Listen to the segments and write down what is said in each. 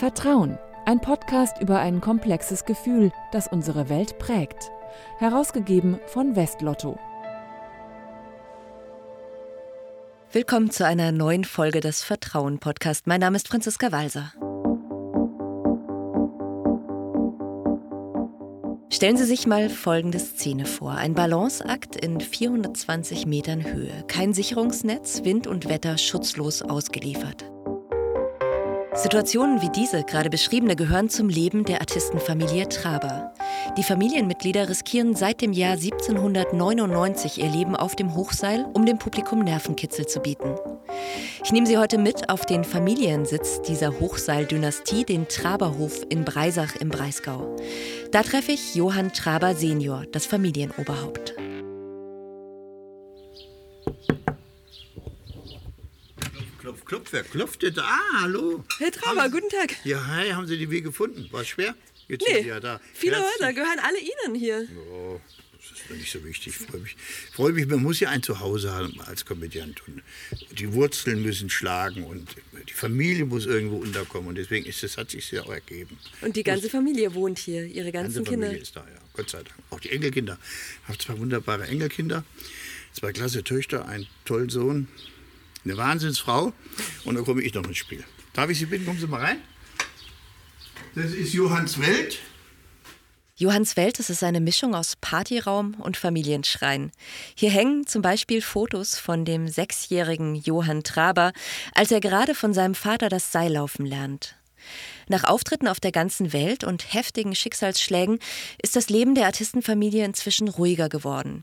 Vertrauen, ein Podcast über ein komplexes Gefühl, das unsere Welt prägt. Herausgegeben von Westlotto. Willkommen zu einer neuen Folge des Vertrauen Podcast. Mein Name ist Franziska Walser. Stellen Sie sich mal folgende Szene vor. Ein Balanceakt in 420 Metern Höhe. Kein Sicherungsnetz, Wind und Wetter schutzlos ausgeliefert. Situationen wie diese, gerade beschriebene, gehören zum Leben der Artistenfamilie Traber. Die Familienmitglieder riskieren seit dem Jahr 1799 ihr Leben auf dem Hochseil, um dem Publikum Nervenkitzel zu bieten. Ich nehme Sie heute mit auf den Familiensitz dieser Hochseildynastie, den Traberhof in Breisach im Breisgau. Da treffe ich Johann Traber Senior, das Familienoberhaupt. Klopf, wer klopft denn da? Ah, hallo. Herr Traber, Haben guten Tag. Ja, hi, haben Sie den Weg gefunden? War es schwer? Jetzt sind Nee, Sie ja da. viele Herzlich- Häuser gehören alle Ihnen hier. Oh, das ist mir nicht so wichtig. Ich freue mich. Ich freue mich, man muss ja ein Zuhause haben als Komödiant. Und die Wurzeln müssen schlagen und die Familie muss irgendwo unterkommen. Und deswegen ist es, hat sich ja auch ergeben. Und die ganze Familie wohnt hier, Ihre Die ganzen ganze Kinder. Familie ist da, ja. Gott sei Dank. Auch die Enkelkinder. Ich habe zwei wunderbare Enkelkinder, zwei klasse Töchter, einen tollen Sohn, eine Wahnsinnsfrau. Und dann komme ich noch ins Spiel. Darf ich Sie bitten, kommen Sie mal rein? Das ist Johanns Welt. Johanns Welt, das ist eine Mischung aus Partyraum und Familienschrein. Hier hängen zum Beispiel Fotos von dem sechsjährigen Johann Traber, als er gerade von seinem Vater das Seillaufen lernt. Nach Auftritten auf der ganzen Welt und heftigen Schicksalsschlägen ist das Leben der Artistenfamilie inzwischen ruhiger geworden.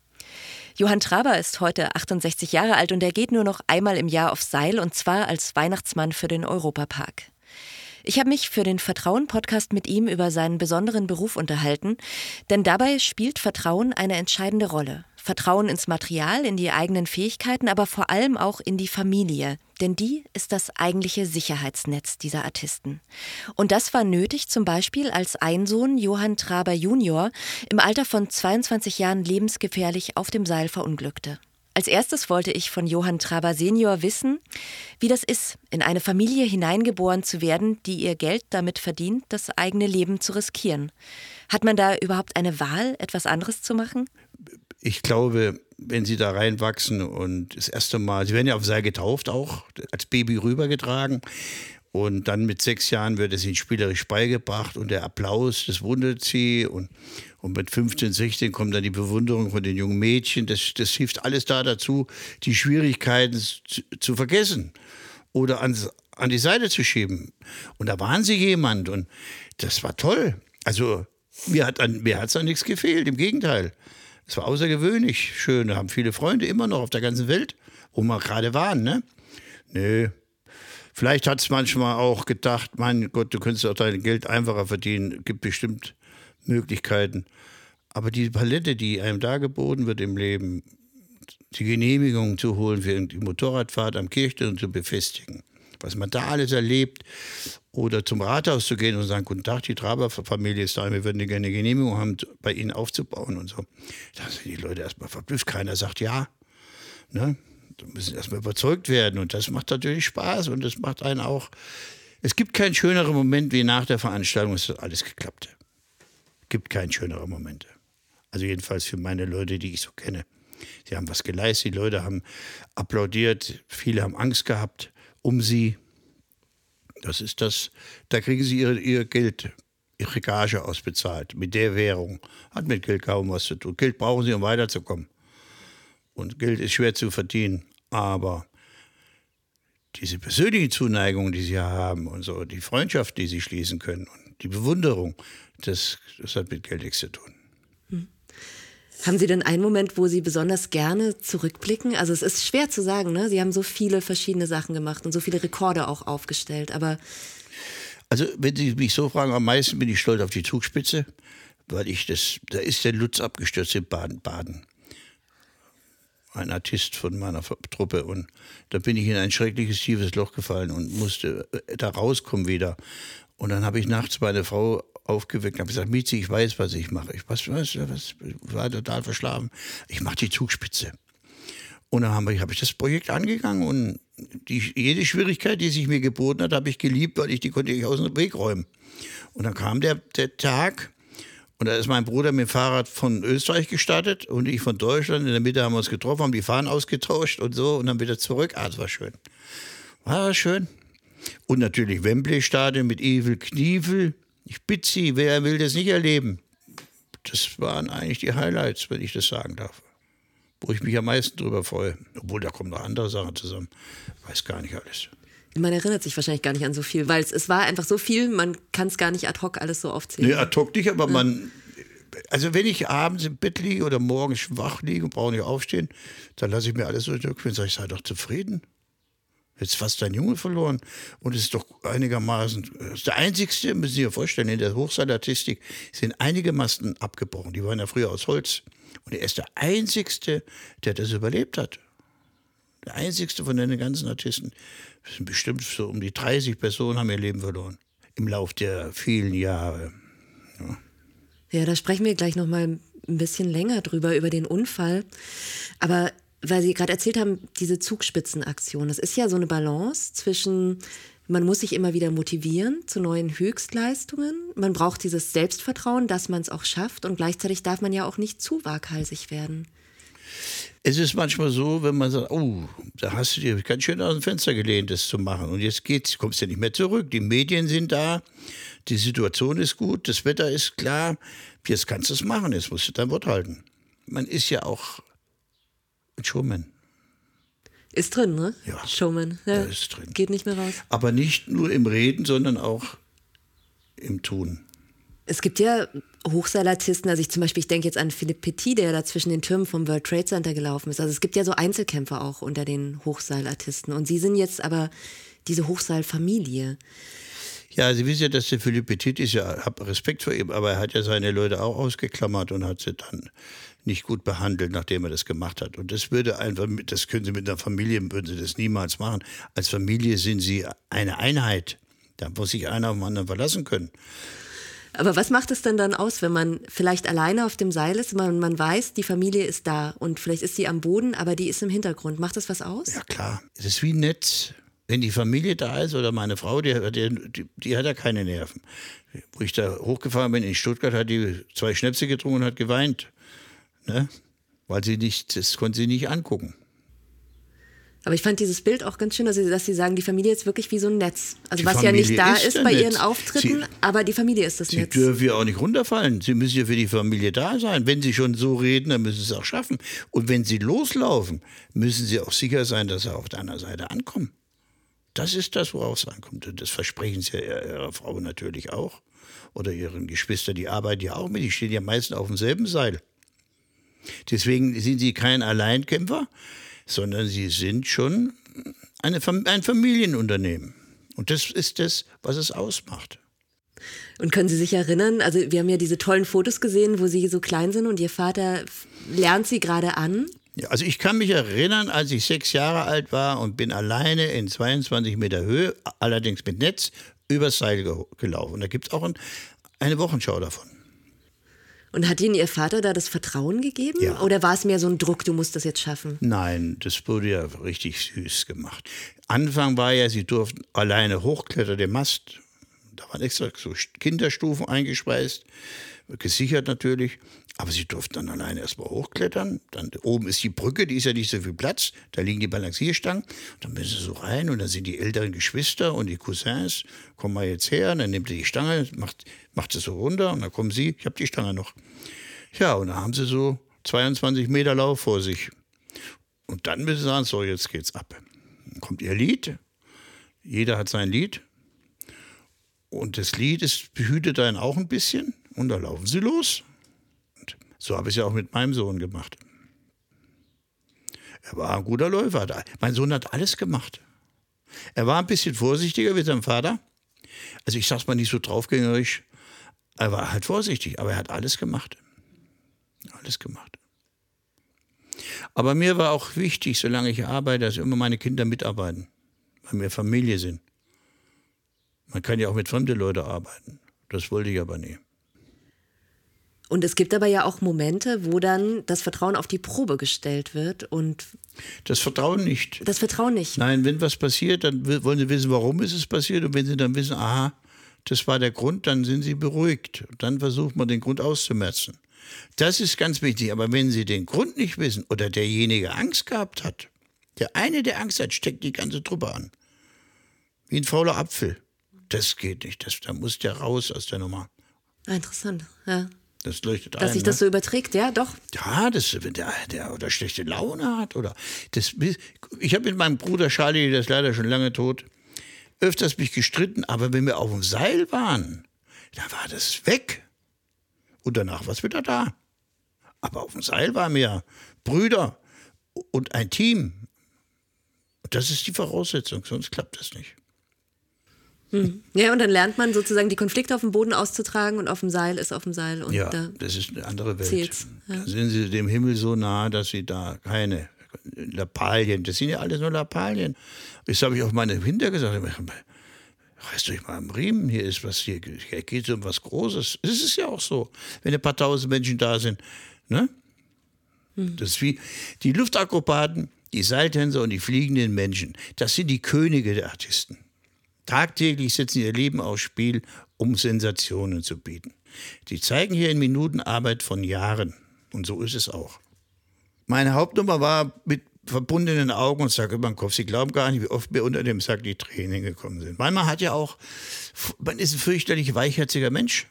Johann Traber ist heute 68 Jahre alt und er geht nur noch einmal im Jahr auf Seil und zwar als Weihnachtsmann für den Europapark. Ich habe mich für den Vertrauen-Podcast mit ihm über seinen besonderen Beruf unterhalten, denn dabei spielt Vertrauen eine entscheidende Rolle. Vertrauen ins Material, in die eigenen Fähigkeiten, aber vor allem auch in die Familie, denn die ist das eigentliche Sicherheitsnetz dieser Artisten. Und das war nötig zum Beispiel, als ein Sohn, Johann Traber Junior, im Alter von 22 Jahren lebensgefährlich auf dem Seil verunglückte. Als erstes wollte ich von Johann Traber Senior wissen, wie das ist, in eine Familie hineingeboren zu werden, die ihr Geld damit verdient, das eigene Leben zu riskieren. Hat man da überhaupt eine Wahl, etwas anderes zu machen? Ich glaube, wenn Sie da reinwachsen und das erste Mal, Sie werden ja auf Seil getauft auch, als Baby rübergetragen. Und dann mit sechs Jahren wird es ihnen spielerisch beigebracht und der Applaus, das wundert sie. Und, und mit 15, 16 kommt dann die Bewunderung von den jungen Mädchen. Das, das hilft alles da dazu, die Schwierigkeiten zu, zu vergessen oder ans, an die Seite zu schieben. Und da waren sie jemand und das war toll. Also mir hat an, mir hat's an nichts gefehlt, im Gegenteil. Es war außergewöhnlich schön. Da haben viele Freunde immer noch auf der ganzen Welt, wo wir gerade waren, ne? Nö. Vielleicht hat es manchmal auch gedacht, mein Gott, du könntest auch dein Geld einfacher verdienen. Gibt bestimmt Möglichkeiten. Aber die Palette, die einem da geboten wird im Leben, die Genehmigung zu holen für die Motorradfahrt am Kirchturm zu befestigen, was man da alles erlebt, oder zum Rathaus zu gehen und sagen, guten Tag, die Traber-Familie ist da, wir würden gerne eine Genehmigung haben, bei Ihnen aufzubauen und so. Da sind die Leute erstmal verblüfft, keiner sagt ja. Ne? Da müssen erstmal überzeugt werden und das macht natürlich Spaß und das macht einen auch. Es gibt keinen schöneren Moment wie nach der Veranstaltung, es hat alles geklappt. Gibt keinen schöneren Momente. Also jedenfalls für meine Leute, die ich so kenne. Sie haben was geleistet, die Leute haben applaudiert, viele haben Angst gehabt um sie. Das ist das, da kriegen sie ihr, ihr Geld, ihre Gage ausbezahlt mit der Währung. Hat mit Geld kaum was zu tun. Geld brauchen sie, um weiterzukommen. Und Geld ist schwer zu verdienen. Aber diese persönliche Zuneigung, die sie haben und so, die Freundschaft, die sie schließen können und die Bewunderung, das, das hat mit Geld nichts zu tun. Haben Sie denn einen Moment, wo Sie besonders gerne zurückblicken? Also es ist schwer zu sagen, ne? Sie haben so viele verschiedene Sachen gemacht und so viele Rekorde auch aufgestellt, aber Also, wenn Sie mich so fragen, am meisten bin ich stolz auf die Zugspitze, weil ich das, da ist der Lutz abgestürzt in Baden-Baden. Ein Artist von meiner Truppe. Und da bin ich in ein schreckliches, tiefes Loch gefallen und musste äh, da rauskommen wieder. Und dann habe ich nachts meine Frau aufgeweckt habe gesagt, Miezi, ich weiß, was ich mache. Ich was, was, was, war total verschlafen. Ich mache die Zugspitze. Und dann habe ich, hab ich das Projekt angegangen und die, jede Schwierigkeit, die sich mir geboten hat, habe ich geliebt, weil ich die konnte ich aus dem Weg räumen. Und dann kam der, der Tag und da ist mein Bruder mit dem Fahrrad von Österreich gestartet und ich von Deutschland. In der Mitte haben wir uns getroffen, haben die Fahnen ausgetauscht und so und dann wieder zurück. Ah, das war schön. War schön. Und natürlich Wembley-Stadion mit Evil Knievel. Ich bitte Sie, wer will das nicht erleben? Das waren eigentlich die Highlights, wenn ich das sagen darf. Wo ich mich am meisten drüber freue. Obwohl, da kommen noch andere Sachen zusammen. Ich weiß gar nicht alles. Man erinnert sich wahrscheinlich gar nicht an so viel, weil es, es war einfach so viel, man kann es gar nicht ad hoc alles so aufzählen. Nee, ad hoc nicht, aber ja. man. Also, wenn ich abends im Bett liege oder morgens wach liege und brauche nicht aufstehen, dann lasse ich mir alles so durchführen. Sage ich, sei doch zufrieden. Jetzt fast dein Junge verloren und ist doch einigermaßen, ist der einzigste, müssen Sie sich vorstellen, in der Hochseilartistik sind einige Masten abgebrochen. Die waren ja früher aus Holz. Und er ist der einzigste, der das überlebt hat. Der einzigste von den ganzen Artisten. Das sind bestimmt so um die 30 Personen haben ihr Leben verloren. Im Lauf der vielen Jahre. Ja, ja da sprechen wir gleich noch mal ein bisschen länger drüber, über den Unfall. Aber weil Sie gerade erzählt haben, diese Zugspitzenaktion, das ist ja so eine Balance zwischen, man muss sich immer wieder motivieren zu neuen Höchstleistungen, man braucht dieses Selbstvertrauen, dass man es auch schafft und gleichzeitig darf man ja auch nicht zu waghalsig werden. Es ist manchmal so, wenn man sagt, oh, da hast du dir ganz schön aus dem Fenster gelehnt, das zu machen. Und jetzt geht's, kommst du ja nicht mehr zurück. Die Medien sind da, die Situation ist gut, das Wetter ist klar. Jetzt kannst du es machen, jetzt musst du dein Wort halten. Man ist ja auch Showman. Ist drin, ne? Ja. Showman. Ja, ist drin. Geht nicht mehr raus. Aber nicht nur im Reden, sondern auch im Tun. Es gibt ja Hochseilartisten, also ich zum Beispiel, ich denke jetzt an Philipp Petit, der da zwischen den Türmen vom World Trade Center gelaufen ist. Also es gibt ja so Einzelkämpfer auch unter den Hochseilartisten. Und Sie sind jetzt aber diese Hochseilfamilie. Ja, Sie wissen ja, dass der Philipp Petit ist, ja, habe Respekt vor ihm, aber er hat ja seine Leute auch ausgeklammert und hat sie dann nicht gut behandelt, nachdem er das gemacht hat. Und das würde einfach, das können Sie mit einer Familie, würden Sie das niemals machen. Als Familie sind Sie eine Einheit. Da muss sich einer auf den anderen verlassen können. Aber was macht es denn dann aus, wenn man vielleicht alleine auf dem Seil ist, man, man weiß, die Familie ist da und vielleicht ist sie am Boden, aber die ist im Hintergrund. Macht das was aus? Ja klar, es ist wie nett. Wenn die Familie da ist oder meine Frau, die, die, die hat ja keine Nerven. Wo ich da hochgefahren bin in Stuttgart, hat die zwei Schnäpse getrunken und hat geweint. Ne? Weil sie nicht, das konnte sie nicht angucken. Aber ich fand dieses Bild auch ganz schön, dass sie, dass sie sagen, die Familie ist wirklich wie so ein Netz. Also die was Familie ja nicht da ist, ist bei Netz. ihren Auftritten, sie, aber die Familie ist das sie Netz. Sie dürfen ja auch nicht runterfallen. Sie müssen ja für die Familie da sein. Wenn sie schon so reden, dann müssen sie es auch schaffen. Und wenn sie loslaufen, müssen sie auch sicher sein, dass sie auf der anderen Seite ankommen. Das ist das, worauf es ankommt. Und das versprechen sie ihrer Frau natürlich auch. Oder ihren Geschwistern, die arbeiten ja auch mit. Die stehen ja meistens auf demselben Seil. Deswegen sind sie kein Alleinkämpfer, sondern sie sind schon eine, ein Familienunternehmen. Und das ist das, was es ausmacht. Und können Sie sich erinnern, also wir haben ja diese tollen Fotos gesehen, wo Sie so klein sind und Ihr Vater lernt Sie gerade an. Ja, also ich kann mich erinnern, als ich sechs Jahre alt war und bin alleine in 22 Meter Höhe, allerdings mit Netz, übers Seil gelaufen. Und da gibt es auch ein, eine Wochenschau davon. Und hat Ihnen Ihr Vater da das Vertrauen gegeben? Ja. Oder war es mehr so ein Druck, du musst das jetzt schaffen? Nein, das wurde ja richtig süß gemacht. Anfang war ja, sie durften alleine hochklettern, den Mast. Da waren extra so Kinderstufen eingespeist, gesichert natürlich. Aber sie durften dann alleine erstmal hochklettern. Dann oben ist die Brücke, die ist ja nicht so viel Platz. Da liegen die Balancierstangen. Dann müssen sie so rein und dann sind die älteren Geschwister und die Cousins, kommen mal jetzt her. Und dann nimmt er die Stange, macht, macht sie so runter und dann kommen sie, ich habe die Stange noch. Ja, und dann haben sie so 22 Meter Lauf vor sich. Und dann müssen sie sagen, so, jetzt geht's ab. Dann kommt ihr Lied. Jeder hat sein Lied. Und das Lied ist, behütet einen auch ein bisschen. Und da laufen sie los. So habe ich es ja auch mit meinem Sohn gemacht. Er war ein guter Läufer. Mein Sohn hat alles gemacht. Er war ein bisschen vorsichtiger wie sein Vater. Also ich sag's mal nicht so draufgängerisch. Er war halt vorsichtig, aber er hat alles gemacht. Alles gemacht. Aber mir war auch wichtig, solange ich arbeite, dass immer meine Kinder mitarbeiten, weil wir Familie sind. Man kann ja auch mit fremden Leuten arbeiten. Das wollte ich aber nie. Und es gibt aber ja auch Momente, wo dann das Vertrauen auf die Probe gestellt wird und Das Vertrauen nicht. das Vertrauen nicht. Nein, wenn was passiert, dann wollen sie wissen, warum ist es passiert. Und wenn sie dann wissen, aha, das war der Grund, dann sind sie beruhigt. Dann versucht man, den Grund auszumerzen. Das ist ganz wichtig. Aber wenn sie den Grund nicht wissen oder derjenige Angst gehabt hat, der eine, der Angst hat, steckt die ganze Truppe an. Wie ein fauler Apfel. Das geht nicht. Das, da muss der raus aus der Nummer. Ah, interessant, ja. Das leuchtet Dass ein. sich ne? das so überträgt, ja, doch. Ja, das, wenn der, der oder schlechte Laune hat oder das. Ich habe mit meinem Bruder Charlie, der ist leider schon lange tot, öfters mich gestritten, aber wenn wir auf dem Seil waren, da war das weg. Und danach war es wieder da. Aber auf dem Seil waren wir Brüder und ein Team. Und das ist die Voraussetzung, sonst klappt das nicht. Ja, und dann lernt man sozusagen die Konflikte auf dem Boden auszutragen und auf dem Seil ist auf dem Seil. Und Ja, da, das ist eine andere Welt. zählt's, ja. Da sind sie dem Himmel so nah, dass sie da keine Lappalien, das sind ja alles nur Lappalien. Das habe ich auch meine Kinder gesagt. Reißt euch mal am Riemen, hier ist was, hier hier geht es um was Großes. Es ist ja auch so, wenn ein paar tausend Menschen da sind. Ne? Das ist wie die Luftakrobaten, die Seiltänzer und die fliegenden Menschen. Das sind die Könige der Artisten. Tagtäglich setzen ihr Leben aufs Spiel, um Sensationen zu bieten. Die zeigen hier in Minuten Arbeit von Jahren. Und so ist es auch. Meine Hauptnummer war mit verbundenen Augen und Sack über den Kopf. Sie glauben gar nicht, wie oft mir unter dem Sack die Tränen gekommen sind. Weil man hat ja auch, man ist ein fürchterlich weichherziger Mensch.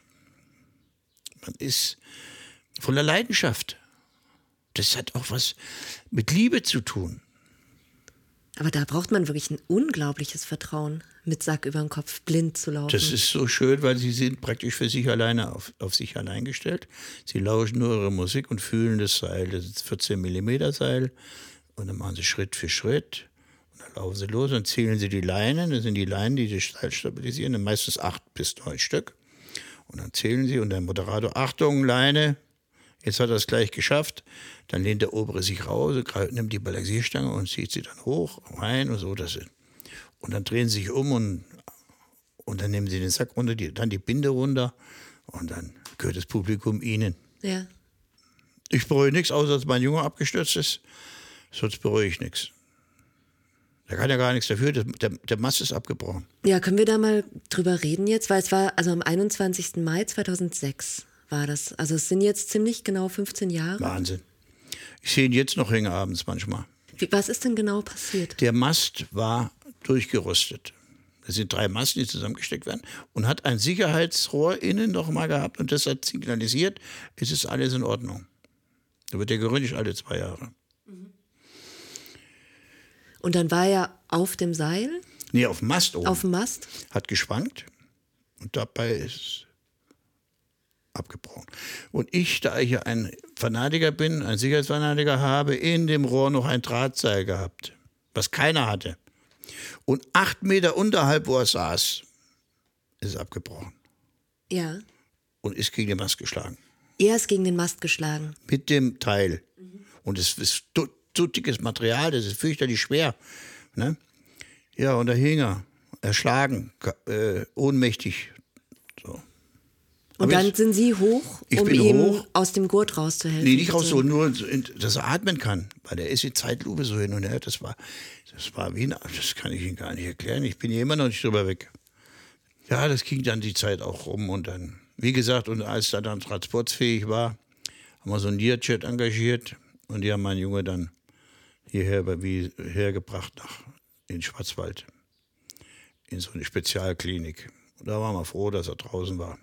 Man ist voller Leidenschaft. Das hat auch was mit Liebe zu tun. aber da braucht man wirklich ein unglaubliches Vertrauen, mit Sack über den Kopf blind zu laufen. Das ist so schön, weil sie sind praktisch für sich alleine auf, auf sich allein gestellt. Sie lauschen nur ihre Musik und fühlen das Seil. Das ist 14 mm Seil. Und dann machen sie Schritt für Schritt. Und dann laufen sie los und zählen sie die Leinen. Das sind die Leinen, die das Seil stabilisieren. Dann meistens acht bis neun Stück. Und dann zählen sie und der Moderator, Achtung, Leine, jetzt hat er es gleich geschafft. Dann lehnt der Obere sich raus, und nimmt die Balancierstange und zieht sie dann hoch, rein und so. Das sind. Und dann drehen sie sich um und und dann nehmen sie den Sack runter, die, dann die Binde runter und dann gehört das Publikum ihnen. ja. Ich bereue nichts, außer dass mein Junge abgestürzt ist. Sonst bereue ich nichts. Der kann ja gar nichts dafür, der, der, der Mast ist abgebrochen. ja, können wir da mal drüber reden jetzt? Weil es war, also am 21. Mai 2006 war das. Also es sind jetzt ziemlich genau 15 Jahre. Wahnsinn. Ich sehe ihn jetzt noch hängen abends manchmal. Wie, was ist denn genau passiert? Der Mast war durchgerostet. Das sind drei Masten, die zusammengesteckt werden und hat ein Sicherheitsrohr innen noch mal gehabt und das hat signalisiert, es ist alles in Ordnung. Da wird der geröntgt alle zwei Jahre. Und dann war er auf dem Seil, Nee, auf dem Mast oben. auf dem Mast. hat geschwankt und dabei ist es abgebrochen. Und ich, da ich ja ein Fanatiker bin, ein Sicherheitsfanatiker, habe in dem Rohr noch ein Drahtseil gehabt, was keiner hatte. Und acht Meter unterhalb, wo er saß, ist es abgebrochen Ja. und ist gegen den Mast geschlagen. Er ist gegen den Mast geschlagen. Mit dem Teil. Und es ist so, so dickes Material, das ist fürchterlich schwer. Ne? Ja, und da hing er, erschlagen, äh, ohnmächtig. So. Und dann sind Sie hoch, um ihm hoch. aus dem Gurt rauszuhelfen. Nee, nicht raus, so, nur, dass er atmen kann. Weil der ist in Zeitlupe so hin und her. Das war, das war wie ein, das kann ich Ihnen gar nicht erklären. Ich bin hier immer noch nicht drüber weg. Ja, das ging dann die Zeit auch rum und dann, wie gesagt, und als er dann transportfähig war, haben wir so einen Learjet engagiert und die haben meinen Junge dann hierher, bei- wie, hergebracht nach, in Schwarzwald. In so eine Spezialklinik. Und da waren wir froh, dass er draußen war.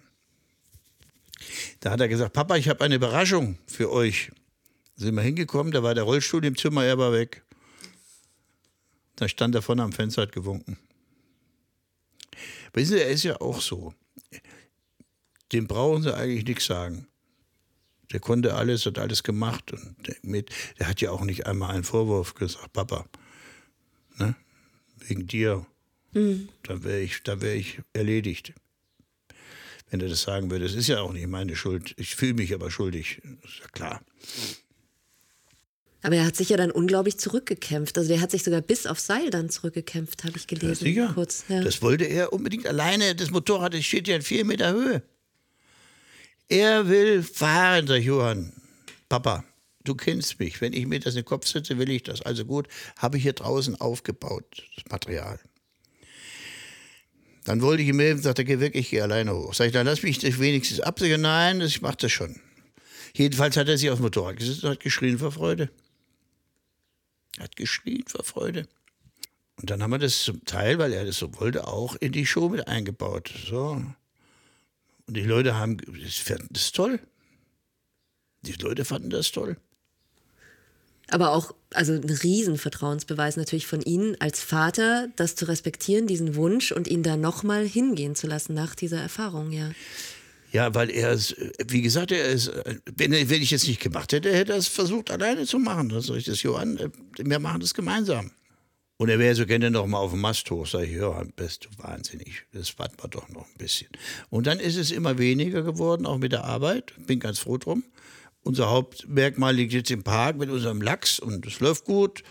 Da hat er gesagt, Papa, ich habe eine Überraschung für euch. Da sind wir hingekommen, da war der Rollstuhl im Zimmer, er war weg. Da stand er vorne am Fenster, hat gewunken. Wissen Sie, er ist ja auch so. Dem brauchen Sie eigentlich nichts sagen. Der konnte alles, hat alles gemacht. Und der, mit, der hat ja auch nicht einmal einen Vorwurf gesagt, Papa, ne? wegen dir. Da wäre ich, wär ich erledigt wenn er das sagen würde. Das ist ja auch nicht meine Schuld. Ich fühle mich aber schuldig. Das ist ja klar. Aber er hat sich ja dann unglaublich zurückgekämpft. Also der hat sich sogar bis auf Seil dann zurückgekämpft, habe ich gelesen. Ja, sicher. Kurz, ja. Das wollte er unbedingt alleine. Das Motorrad das steht ja in vier Meter Höhe. Er will fahren, sagt Johann. Papa, du kennst mich. Wenn ich mir das in den Kopf setze, will ich das. Also gut, habe ich hier draußen aufgebaut, das Material. Dann wollte ich ihm helfen, sagte er, geh weg, ich gehe alleine hoch. Sag ich, dann lass mich wenigstens absichern. Nein, ich mach das schon. Jedenfalls hat er sich aufs Motorrad gesetzt und hat geschrien vor Freude. Hat geschrien vor Freude. Und dann haben wir das zum Teil, weil er das so wollte, auch in die Show mit eingebaut. So. Und die Leute haben, das fanden das toll. Die Leute fanden das toll. Aber auch, also ein Riesenvertrauensbeweis natürlich von Ihnen als Vater, das zu respektieren, diesen Wunsch und ihn da nochmal hingehen zu lassen nach dieser Erfahrung, ja. Ja, weil er ist, wie gesagt, er ist, wenn, wenn ich es nicht gemacht hätte, hätte er es versucht, alleine zu machen. Das soll ich das Johann, wir machen das gemeinsam. Und er wäre so gerne noch mal auf dem Mast hoch. Sag ich, ja, bist du wahnsinnig. Das warten wir doch noch ein bisschen. Und dann ist es immer weniger geworden, auch mit der Arbeit. Bin ganz froh drum. Unser Hauptmerkmal liegt jetzt im Park mit unserem Lachs und es läuft gut.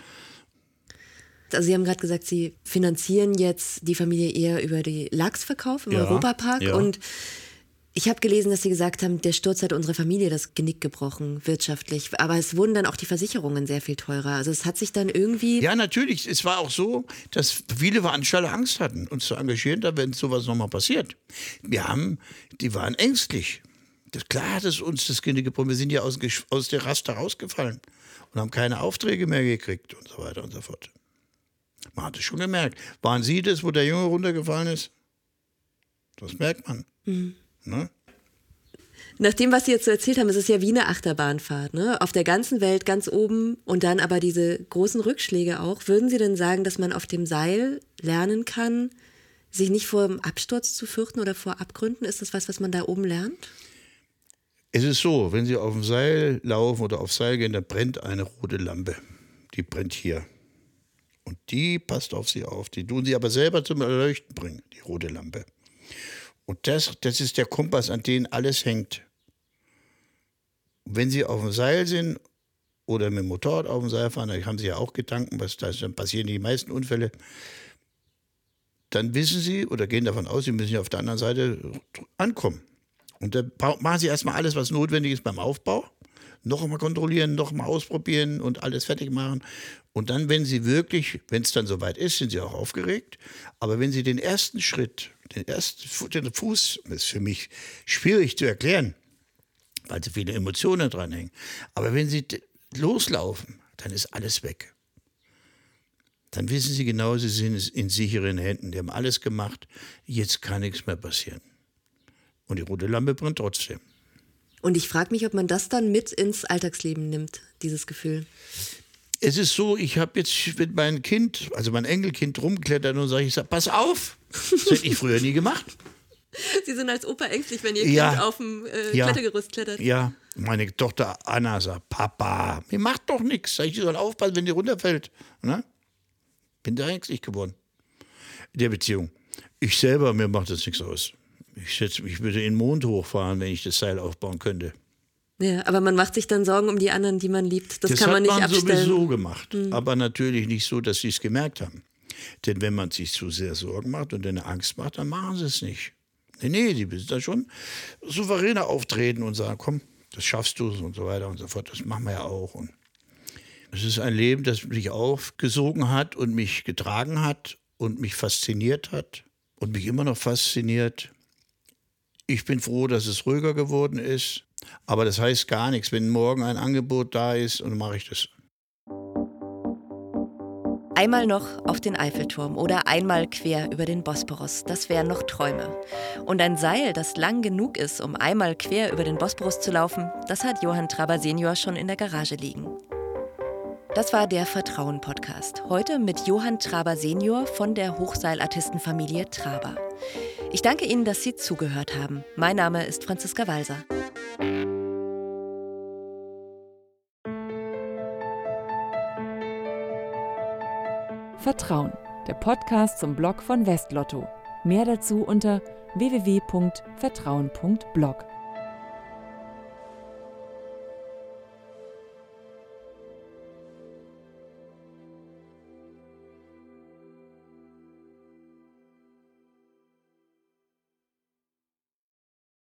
Also Sie haben gerade gesagt, Sie finanzieren jetzt die Familie eher über die Lachsverkauf im ja, Europapark ja. und ich habe gelesen, dass Sie gesagt haben, der Sturz hat unsere Familie das Genick gebrochen, wirtschaftlich. Aber es wurden dann auch die Versicherungen sehr viel teurer. Also es hat sich dann irgendwie. Ja, natürlich. Es war auch so, dass viele Veranstalter Angst hatten, uns zu engagieren, da wenn sowas nochmal passiert. Wir haben, die waren ängstlich. Das, klar hat es uns das Genick gebrochen. Wir sind ja aus, aus der Raster rausgefallen und haben keine Aufträge mehr gekriegt und so weiter und so fort. Man hat es schon gemerkt. Waren Sie das, wo der Junge runtergefallen ist? Das merkt man. Mhm. Ne? Nach dem, was Sie jetzt so erzählt haben, ist es ja wie eine Achterbahnfahrt, ne? Auf der ganzen Welt ganz oben und dann aber diese großen Rückschläge auch. Würden Sie denn sagen, dass man auf dem Seil lernen kann, sich nicht vor dem Absturz zu fürchten oder vor Abgründen? Ist das was, was man da oben lernt? Es ist so, wenn Sie auf dem Seil laufen oder auf Seil gehen, da brennt eine rote Lampe. Die brennt hier. Und die passt auf Sie auf. Die tun Sie aber selber zum Erleuchten bringen, die rote Lampe. Und das, das ist der Kompass, an dem alles hängt. wenn Sie auf dem Seil sind oder mit dem Motorrad auf dem Seil fahren, da haben Sie ja auch Gedanken, was da dann passieren die meisten Unfälle. Dann wissen Sie oder gehen davon aus, Sie müssen ja auf der anderen Seite ankommen. Und dann machen Sie erstmal alles, was notwendig ist beim Aufbau. Noch einmal kontrollieren, noch einmal ausprobieren und alles fertig machen. Und dann, wenn Sie wirklich, wenn es dann soweit ist, sind Sie auch aufgeregt. Aber wenn Sie den ersten Schritt den ersten den Fuß ist für mich schwierig zu erklären, weil so viele Emotionen dranhängen. Aber wenn Sie loslaufen, dann ist alles weg. Dann wissen Sie genau, Sie sind in sicheren Händen. Die haben alles gemacht. Jetzt kann nichts mehr passieren. Und die rote Lampe brennt trotzdem. Und ich frage mich, ob man das dann mit ins Alltagsleben nimmt, dieses Gefühl. Es ist so, ich habe jetzt mit meinem Kind, also mein Enkelkind, rumklettern und sage, ich sag, pass auf, das hätte ich früher nie gemacht. Sie sind als Opa ängstlich, wenn Ihr ja. Kind auf dem äh, ja. Klettergerüst klettert. Ja, meine Tochter Anna sagt, Papa, mir macht doch nichts. Ich, soll aufpassen, wenn die runterfällt. Ne? Bin da ängstlich geworden. In der Beziehung. Ich selber, mir macht das nichts aus. Ich, setz, ich würde in den Mond hochfahren, wenn ich das Seil aufbauen könnte. Ja, aber man macht sich dann Sorgen um die anderen, die man liebt. Das, das kann man nicht man abstellen. Das hat man sowieso gemacht. Mhm. Aber natürlich nicht so, dass sie es gemerkt haben. Denn wenn man sich zu sehr Sorgen macht und eine Angst macht, dann machen sie es nicht. Nee, nee, die müssen da schon souveräner auftreten und sagen, komm, das schaffst du und so weiter und so fort. Das machen wir ja auch. Und es ist ein Leben, das mich aufgesogen hat und mich getragen hat und mich fasziniert hat und mich immer noch fasziniert. Ich bin froh, dass es ruhiger geworden ist. Aber das heißt gar nichts. Wenn morgen ein Angebot da ist, dann mache ich das. Einmal noch auf den Eiffelturm oder einmal quer über den Bosporus, das wären noch Träume. Und ein Seil, das lang genug ist, um einmal quer über den Bosporus zu laufen, das hat Johann Traber Senior schon in der Garage liegen. Das war der Vertrauen-Podcast. Heute mit Johann Traber Senior von der Hochseilartistenfamilie Traber. Ich danke Ihnen, dass Sie zugehört haben. Mein Name ist Franziska Walser. Vertrauen, der Podcast zum Blog von Westlotto. Mehr dazu unter www.vertrauen.blog.